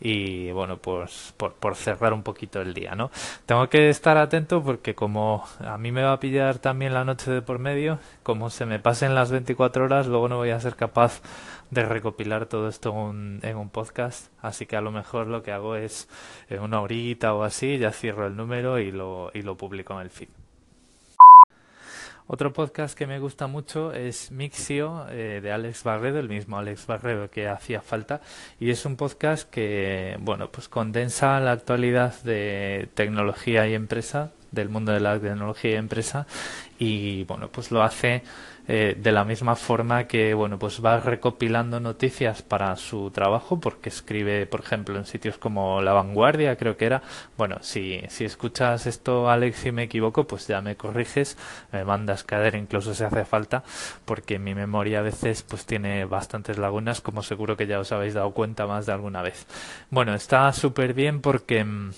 Y bueno pues por, cerrar un poquito el día no tengo que estar atento porque como a mí me va a pillar también la noche de por medio como se me pasen las 24 horas luego no voy a ser capaz de recopilar todo esto en un, en un podcast. Así que a lo mejor lo que hago es en una horita o así ya cierro el número y lo, y lo publico en el feed otro podcast que me gusta mucho es Mixio eh, de Alex Barredo, el mismo Alex Barredo que hacía falta, y es un podcast que, bueno, pues condensa la actualidad de tecnología y empresa, del mundo de la tecnología y empresa, y bueno, pues lo hace eh, de la misma forma que bueno pues va recopilando noticias para su trabajo porque escribe por ejemplo en sitios como La Vanguardia creo que era. Bueno si, si escuchas esto Alex y me equivoco pues ya me corriges me mandas caer incluso si hace falta porque mi memoria a veces pues tiene bastantes lagunas como seguro que ya os habéis dado cuenta más de alguna vez. Bueno está súper bien porque mm,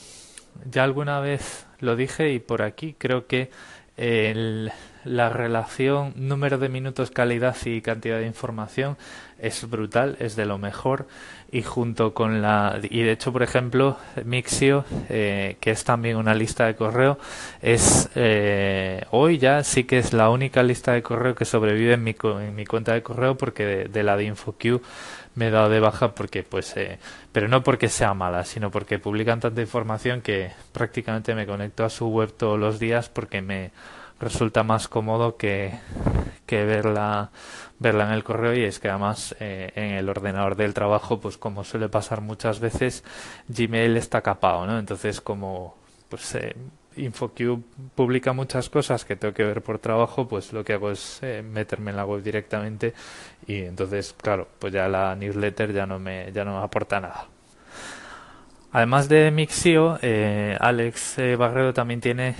ya alguna vez lo dije y por aquí creo que el, la relación número de minutos, calidad y cantidad de información es brutal, es de lo mejor. Y junto con la y de hecho por ejemplo Mixio eh, que es también una lista de correo es eh, hoy ya sí que es la única lista de correo que sobrevive en mi, en mi cuenta de correo porque de, la de InfoQ me he dado de baja porque pues eh, pero no porque sea mala sino porque publican tanta información que prácticamente me conecto a su web todos los días porque me resulta más cómodo que, que verla verla en el correo y es que además eh, en el ordenador del trabajo pues como suele pasar muchas veces Gmail está capado no entonces como pues eh, InfoQ publica muchas cosas que tengo que ver por trabajo pues lo que hago es eh, meterme en la web directamente y entonces claro pues ya la newsletter ya no me ya no me aporta nada. Además de Mixio, eh, Alex Barredo también tiene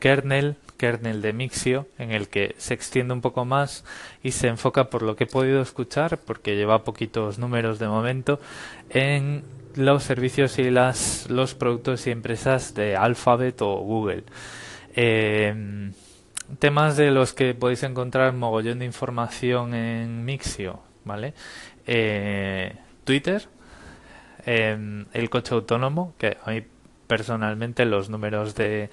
Kernel, kernel de Mixio en el que se extiende un poco más y se enfoca por lo que he podido escuchar porque lleva poquitos números de momento en los servicios y las los productos y empresas de Alphabet o Google. Eh, temas de los que podéis encontrar mogollón de información en Mixio vale eh, Twitter eh, el coche autónomo que a mí personalmente los números de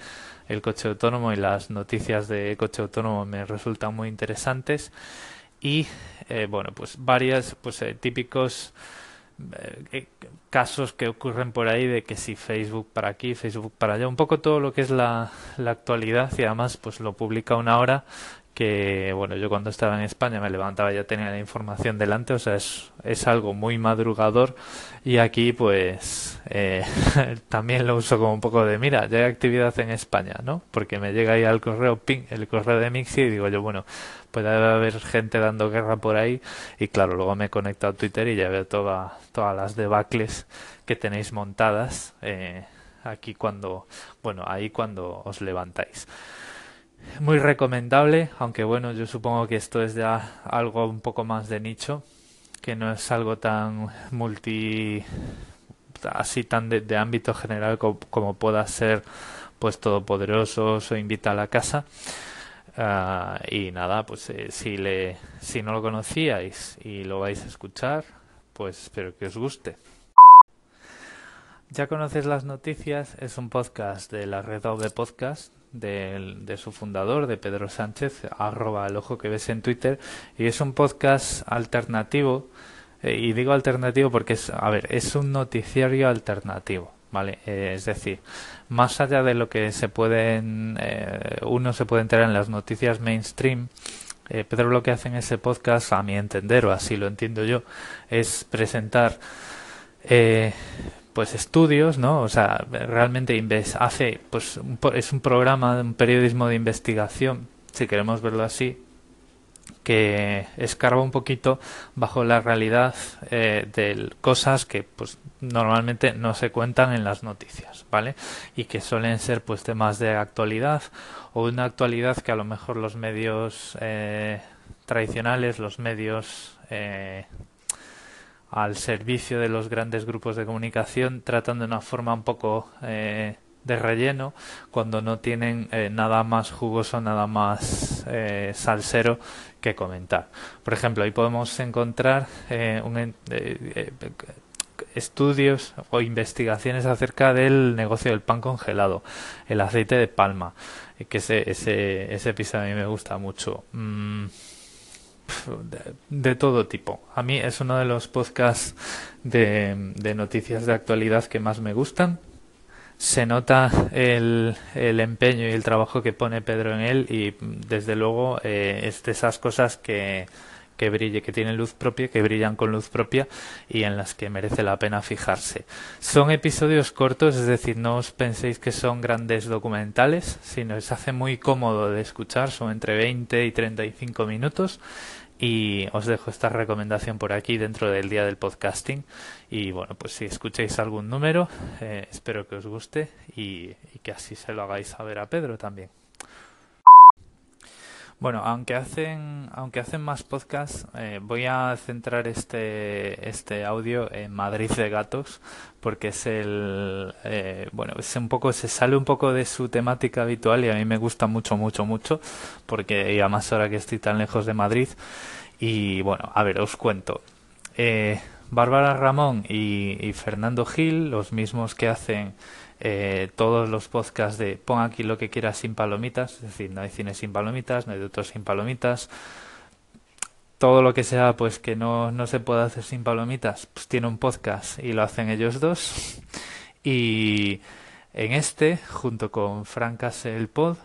el coche autónomo y las noticias de coche autónomo me resultan muy interesantes. Y eh, bueno pues varias pues eh, típicos eh, casos que ocurren por ahí de que si Facebook para aquí Facebook para allá un poco todo lo que es la, la actualidad y además pues lo publica una hora que bueno yo cuando estaba en España me levantaba ya tenía la información delante o sea es, es algo muy madrugador y aquí pues eh, también lo uso como un poco de mira ya hay actividad en España no porque me llega ahí al correo ping el correo de Mixi y digo yo bueno puede haber gente dando guerra por ahí y claro luego me conecto a Twitter y ya veo toda, todas las debacles que tenéis montadas eh, aquí cuando bueno ahí cuando os levantáis muy recomendable, aunque bueno, yo supongo que esto es ya algo un poco más de nicho, que no es algo tan multi así tan de, ámbito general como, pueda ser pues todopoderosos o invita a la casa. Ah, y nada pues eh, si le si no lo conocíais y lo vais a escuchar pues espero que os guste. Ya conoces las noticias, es un podcast de la red de podcast de, de, su fundador, de Pedro Sánchez, arroba el ojo que ves en Twitter, y es un podcast alternativo, eh, y digo alternativo porque es, a ver, es un noticiario alternativo. ¿vale? Eh, es decir, más allá de lo que se pueden, eh, uno se puede enterar en las noticias mainstream, Pedro lo que hace en ese podcast, a mi entender, o así lo entiendo yo, es presentar pues estudios, ¿no? O sea, realmente hace, pues es un programa, un periodismo de investigación, si queremos verlo así, que escarba un poquito bajo la realidad eh, de cosas que pues normalmente no se cuentan en las noticias, ¿vale? Y que suelen ser pues temas de actualidad o una actualidad que a lo mejor los medios eh, tradicionales, los medios eh, al servicio de los grandes grupos de comunicación tratan de una forma un poco de relleno cuando no tienen eh, nada más jugoso, nada más eh, salsero que comentar. Por ejemplo, ahí podemos encontrar eh, estudios o investigaciones acerca del negocio del pan congelado, el aceite de palma, que ese, ese, ese episodio a mí me gusta mucho. Mm, de, todo tipo. A mí es uno de los podcasts de, noticias de actualidad que más me gustan se nota el, empeño y el trabajo que pone Pedro en él y desde luego eh, es de esas cosas que, que brille, que tienen luz propia, que brillan con luz propia y en las que merece la pena fijarse. Son episodios cortos, es decir, no os penséis que son grandes documentales, sino se hace muy cómodo de escuchar, son entre 20 y 35 minutos y os dejo esta recomendación por aquí dentro del día del podcasting. Y bueno, pues si escucháis algún número, eh, espero que os guste y, que así se lo hagáis saber a Pedro también. Bueno, aunque hacen, aunque hacen más podcasts, eh, voy a centrar este, este audio en Madrid de Gatos, porque es el, eh, bueno, es un poco, se sale un poco de su temática habitual y a mí me gusta mucho, mucho, mucho, porque ya más ahora que estoy tan lejos de Madrid. Y bueno, a ver, os cuento. Eh, Bárbara Ramón y, y Fernando Gil, los mismos que hacen eh, todos los podcasts de pon aquí lo que quieras sin palomitas, es decir, no hay cine sin palomitas, no hay doctor sin palomitas, todo lo que sea pues que no, no se pueda hacer sin palomitas, pues tiene un podcast y lo hacen ellos dos. Y en este, junto con Francas el Pod,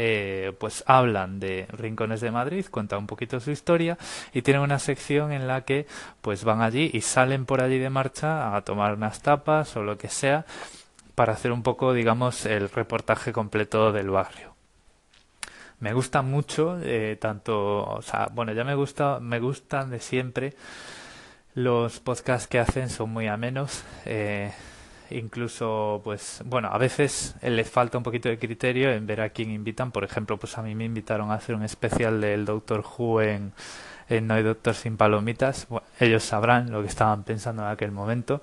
eh, pues hablan de Rincones de Madrid, cuentan un poquito su historia y tienen una sección en la que pues van allí y salen por allí de marcha a tomar unas tapas o lo que sea para hacer un poco, digamos, el reportaje completo del barrio. Me gusta mucho, eh, tanto, o sea, bueno, ya me gusta, me gustan de siempre. Los podcasts que hacen son muy amenos. Eh, incluso, pues, bueno, a veces les falta un poquito de criterio en ver a quién invitan. Por ejemplo, pues a mí me invitaron a hacer un especial del Doctor Who en, en No hay Doctor sin Palomitas. ellos sabrán lo que estaban pensando en aquel momento.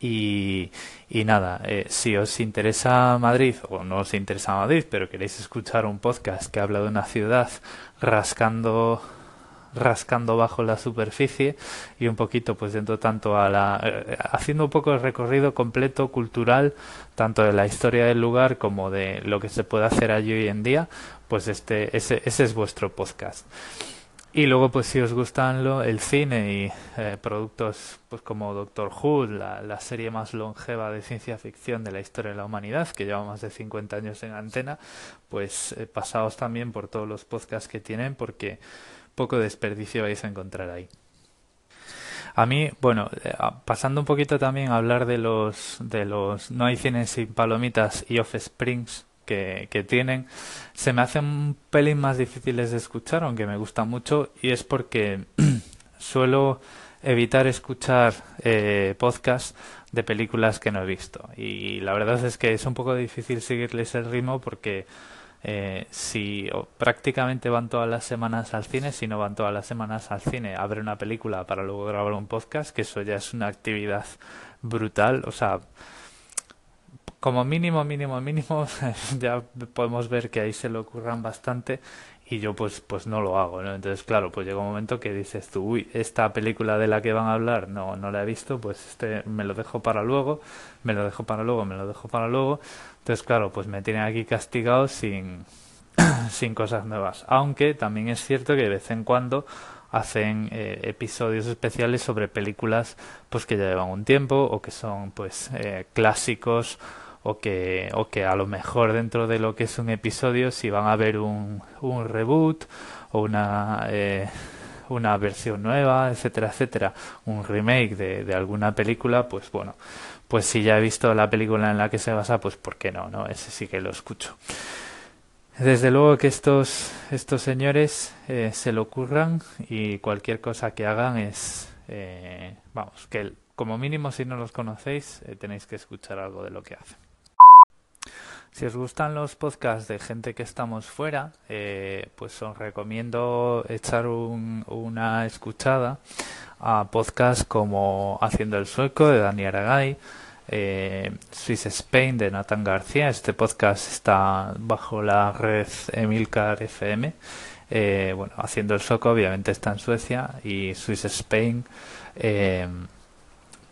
Y, y nada, eh, si os interesa Madrid, o no os interesa Madrid, pero queréis escuchar un podcast que habla de una ciudad rascando rascando bajo la superficie y un poquito pues dentro tanto a la eh, haciendo un poco el recorrido completo cultural tanto de la historia del lugar como de lo que se puede hacer allí hoy en día pues este ese, ese es vuestro podcast y luego, pues si os gustan lo, el cine y eh, productos pues como Doctor Who, la, la, serie más longeva de ciencia ficción de la historia de la humanidad, que lleva más de 50 años en antena, pues eh, pasaos también por todos los podcasts que tienen, porque poco desperdicio vais a encontrar ahí. A mí, bueno, eh, pasando un poquito también a hablar de los, de los No hay cine sin palomitas y Off Springs, que, tienen se me hacen un pelín más difíciles de escuchar, aunque me gustan mucho, y es porque suelo evitar escuchar eh, podcasts de películas que no he visto. Y la verdad es que es un poco difícil seguirles el ritmo porque eh, si prácticamente van todas las semanas al cine, si no van todas las semanas al cine a ver una película para luego grabar un podcast, que eso ya es una actividad brutal. O sea, como mínimo, mínimo, mínimo, ya podemos ver que ahí se lo ocurran bastante y yo pues pues no lo hago, ¿no? Entonces, claro, pues llega un momento que dices tú, uy, esta película de la que van a hablar no, no la he visto, pues este me lo dejo para luego, me lo dejo para luego, me lo dejo para luego. Entonces, claro, pues me tienen aquí castigado sin, sin cosas nuevas. Aunque también es cierto que de vez en cuando hacen eh, episodios especiales sobre películas pues que ya llevan un tiempo o que son pues eh, clásicos o que, o que a lo mejor dentro de lo que es un episodio si van a ver un, un reboot o una, eh, una versión nueva, etcétera, etcétera, un remake de, de alguna película, pues bueno, pues si ya he visto la película en la que se basa, pues ¿por qué no? no Ese sí que lo escucho. Desde luego que estos, estos señores eh, se lo ocurran y cualquier cosa que hagan es, eh, vamos, que como mínimo si no los conocéis eh, tenéis que escuchar algo de lo que hacen. Si os gustan los podcasts de gente que estamos fuera, eh, pues os recomiendo echar un, una escuchada a podcasts como Haciendo el Sueco de Dani Aragay, eh, Swiss Spain de Nathan García. Este podcast está bajo la red Emilcar FM. Eh, bueno, Haciendo el Sueco obviamente está en Suecia y Swiss Spain eh,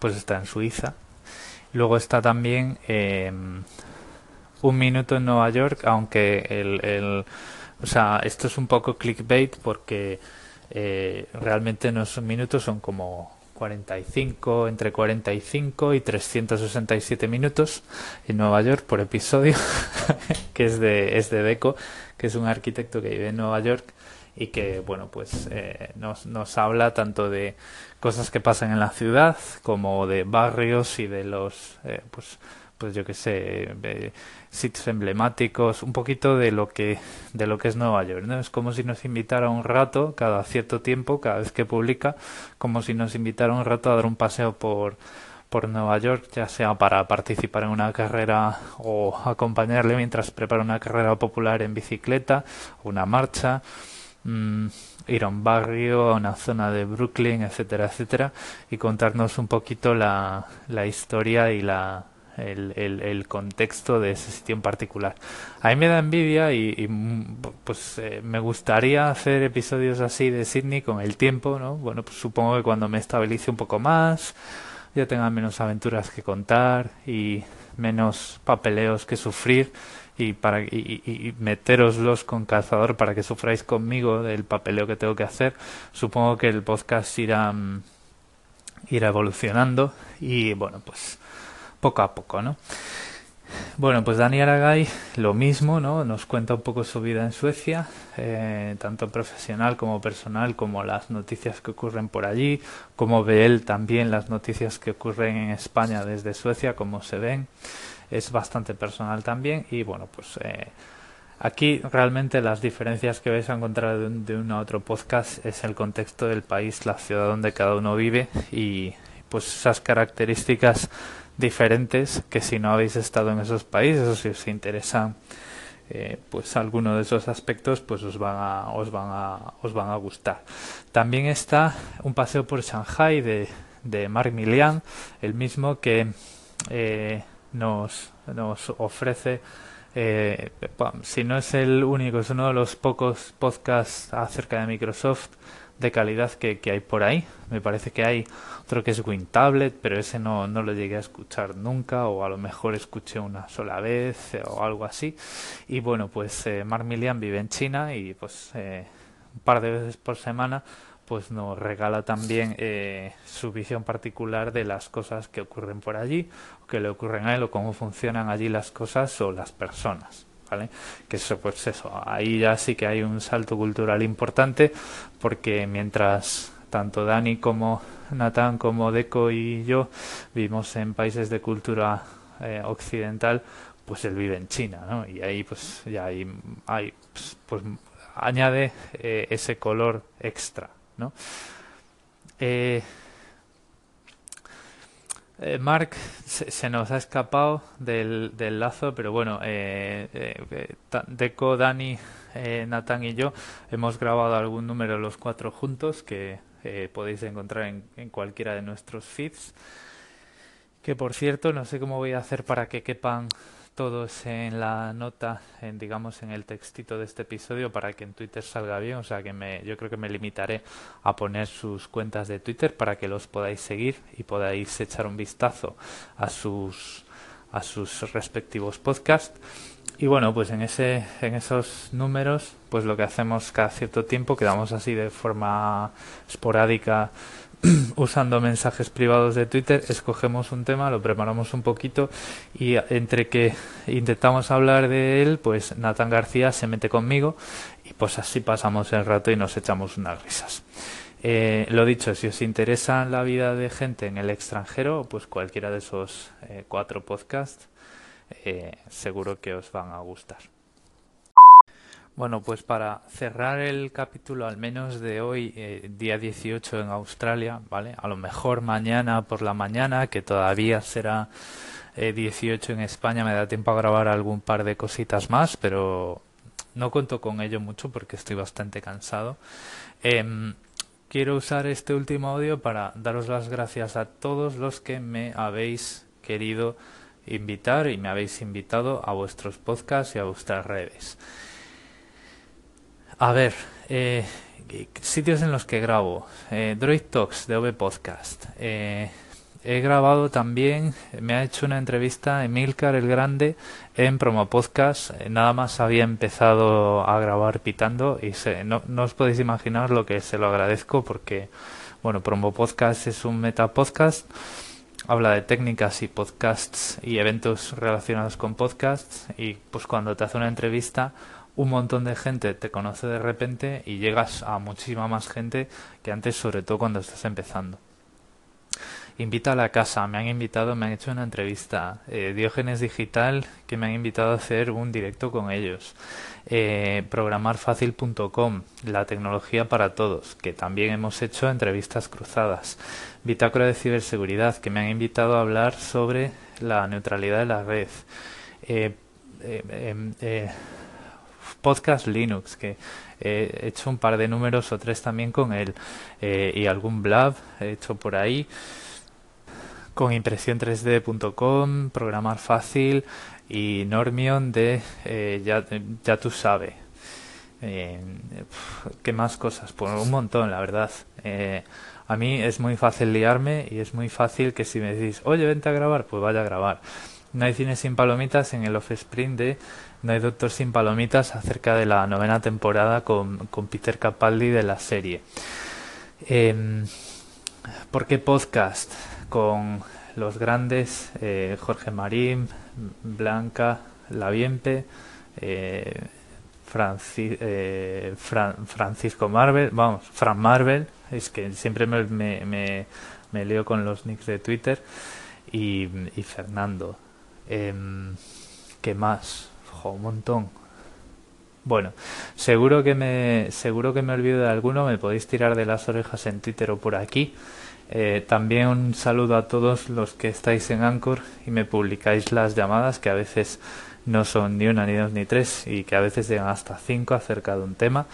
pues está en Suiza. Luego está también un minuto en Nueva York, aunque el, el, o sea, esto es un poco clickbait porque eh, realmente no son minutos, son como 45, entre 45 y 367 minutos en Nueva York por episodio, que es de, es de Deco, que es un arquitecto que vive en Nueva York y que, bueno, pues eh, nos, nos habla tanto de cosas que pasan en la ciudad como de barrios y de los, eh, pues, pues yo qué sé, eh, sitios emblemáticos, un poquito de lo que de lo que es Nueva York, ¿no? Es como si nos invitara un rato cada cierto tiempo, cada vez que publica, como si nos invitara un rato a dar un paseo por por Nueva York, ya sea para participar en una carrera o acompañarle mientras prepara una carrera popular en bicicleta, una marcha, mmm, ir a un barrio, a una zona de Brooklyn, etcétera, etcétera, y contarnos un poquito la, la historia y la, el, el, el, contexto de ese sitio en particular. A mí me da envidia y, y pues eh, me gustaría hacer episodios así de Sydney con el tiempo, ¿no? Bueno, pues supongo que cuando me estabilice un poco más, ya tenga menos aventuras que contar y menos papeleos que sufrir y para y, y, meteroslos con cazador para que sufráis conmigo del papeleo que tengo que hacer. Supongo que el podcast irá um, irá evolucionando y bueno, pues poco a poco, ¿no? Bueno, pues Dani Aragay lo mismo, ¿no? Nos cuenta un poco su vida en Suecia, eh, tanto profesional como personal, como las noticias que ocurren por allí, como ve él también las noticias que ocurren en España desde Suecia, cómo se ven. Es bastante personal también y bueno, pues eh, aquí realmente las diferencias que vais a encontrar de, un, de uno a otro podcast es el contexto del país, la ciudad donde cada uno vive y pues esas características diferentes que si no habéis estado en esos países o si os interesa eh, pues alguno de esos aspectos pues os van a os van a os van a gustar. También está un paseo por Shanghai de, de Mark Milian el mismo que eh, nos nos ofrece eh, si no es el único es uno de los pocos podcasts acerca de Microsoft de calidad que, hay por ahí. Me parece que hay otro que es WinTablet, pero ese no, no lo llegué a escuchar nunca, o a lo mejor escuché una sola vez eh, o algo así. Y bueno, pues eh, vive en China y pues eh, un par de veces por semana pues nos regala también eh, su visión particular de las cosas que ocurren por allí, o que le ocurren a él, o cómo funcionan allí las cosas o las personas. ¿Vale? Que eso, pues eso, ahí ya sí que hay un salto cultural importante, porque mientras tanto Dani como Natán como Deco y yo vivimos en países de cultura eh, occidental, pues él vive en China, ¿no? Y ahí pues ya hay, hay pues, pues añade eh, ese color extra, ¿no? Eh, eh, Mark se, nos ha escapado del, del lazo, pero bueno, eh, eh, Deco, Dani, Nathan y yo hemos grabado algún número los cuatro juntos que podéis encontrar en, en, cualquiera de nuestros feeds. Que por cierto, no sé cómo voy a hacer para que quepan todos en la nota, en, digamos en el textito de este episodio para que en Twitter salga bien. O sea que me, yo creo que me limitaré a poner sus cuentas de Twitter para que los podáis seguir y podáis echar un vistazo a sus a sus respectivos podcasts. Y bueno, pues en ese, en esos números, pues lo que hacemos cada cierto tiempo, quedamos así de forma esporádica usando mensajes privados de Twitter, escogemos un tema, lo preparamos un poquito y entre que intentamos hablar de él, pues Nathan García se mete conmigo y pues así pasamos el rato y nos echamos unas risas. Eh, lo dicho, si os interesa la vida de gente en el extranjero, pues cualquiera de esos eh, cuatro podcasts eh, seguro que os van a gustar. Bueno, pues para cerrar el capítulo, al menos de hoy, eh, día 18 en Australia, ¿vale? A lo mejor mañana por la mañana, que todavía será 18 eh, en España, me da tiempo a grabar algún par de cositas más, pero no cuento con ello mucho porque estoy bastante cansado. Em, quiero usar este último audio para daros las gracias a todos los que me habéis querido invitar y me habéis invitado a vuestros podcasts y a vuestras redes. A ver, eh, sitios en los que grabo. Eh, Droid Talks de OV Podcast. Eh, he grabado también, me ha hecho una entrevista Emilcar el Grande en Promo Podcast. Nada más había empezado a grabar pitando y no, no, os podéis imaginar lo que se lo agradezco porque, bueno, Promo Podcast es un meta podcast. Habla de técnicas y podcasts y eventos relacionados con podcasts y pues cuando te hace una entrevista un montón de gente te conoce de repente y llegas a muchísima más gente que antes, sobre todo cuando estás empezando. Invita a la casa, me han invitado, me han hecho una entrevista. Eh, Diógenes Digital, que me han invitado a hacer un directo con ellos. Eh, programarfacil.com, la tecnología para todos, que también hemos hecho entrevistas cruzadas. Bitácora de ciberseguridad, que me han invitado a hablar sobre la neutralidad de la red. Eh, em, Podcast Linux, que he hecho un par de números o tres también con él, eh, y algún blab hecho por ahí, con impresión3d.com, programar fácil y Normion de eh, ya, ya tú sabes. Eh, ¿Qué más cosas? Pues un montón, la verdad. a mí es muy fácil liarme y es muy fácil que si me decís, oye, vente a grabar, pues vaya a grabar. No hay cine sin palomitas en el Offspring de no hay Doctor sin palomitas acerca de la novena temporada con, con Peter Capaldi de la serie. Eh, ¿Por qué podcast? Con los grandes eh, Jorge Marín, Blanca Laviempe, eh, eh Francisco Marvel, vamos, Fran Marvel, es que siempre me, me, me, leo con los nicks de Twitter, y, y Fernando. Em, ¿Qué más? Un montón. Bueno, seguro que me seguro que me olvido de alguno, me podéis tirar de las orejas en Twitter o por aquí. Eh, también un saludo a todos los que estáis en Anchor y me publicáis las llamadas que a veces no son ni una, ni dos, ni tres y que a veces llegan hasta cinco acerca de un tema.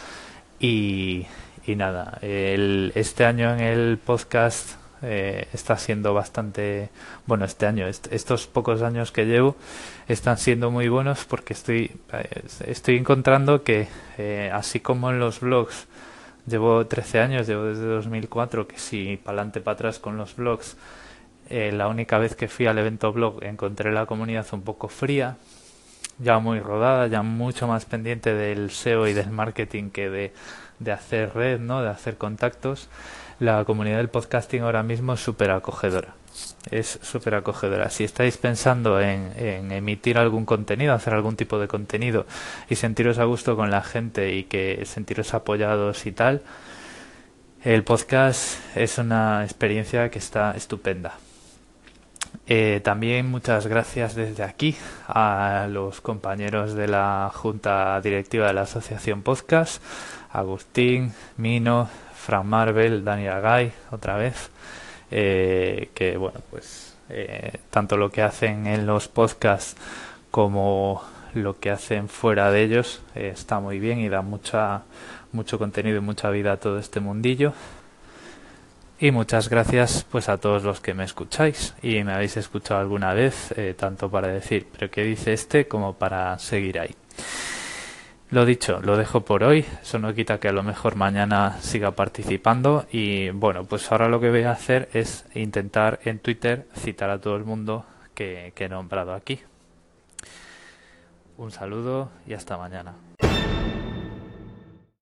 Y, y nada, el, este año en el podcast eh, está siendo bastante bueno este año estos pocos años que llevo están siendo muy buenos porque estoy eh, estoy encontrando que eh, así como en los blogs llevo 13 años llevo desde 2004 que si para adelante para atrás con los blogs la única vez que fui al evento blog encontré la comunidad un poco fría ya muy rodada ya mucho más pendiente del SEO y del marketing que de, de hacer red no de hacer contactos la comunidad del podcasting ahora mismo es súper acogedora. Es súper acogedora. Si estáis pensando en, emitir algún contenido, hacer algún tipo de contenido y sentiros a gusto con la gente y que sentiros apoyados y tal, el podcast es una experiencia que está estupenda. Eh, también muchas gracias desde aquí a los compañeros de la Junta Directiva de la Asociación Podcast, Agustín, Mino, Frank Marvel, Daniel Guy, otra vez, eh, que bueno, pues eh, tanto lo que hacen en los podcasts como lo que hacen fuera de ellos eh, está muy bien y da mucha mucho contenido y mucha vida a todo este mundillo. Y muchas gracias pues a todos los que me escucháis y me habéis escuchado alguna vez, eh, tanto para decir, pero qué dice este como para seguir ahí. Lo dicho, lo dejo por hoy. Eso no quita que a lo mejor mañana siga participando. Y bueno, pues ahora lo que voy a hacer es intentar en Twitter citar a todo el mundo que, que he nombrado aquí. Un saludo y hasta mañana.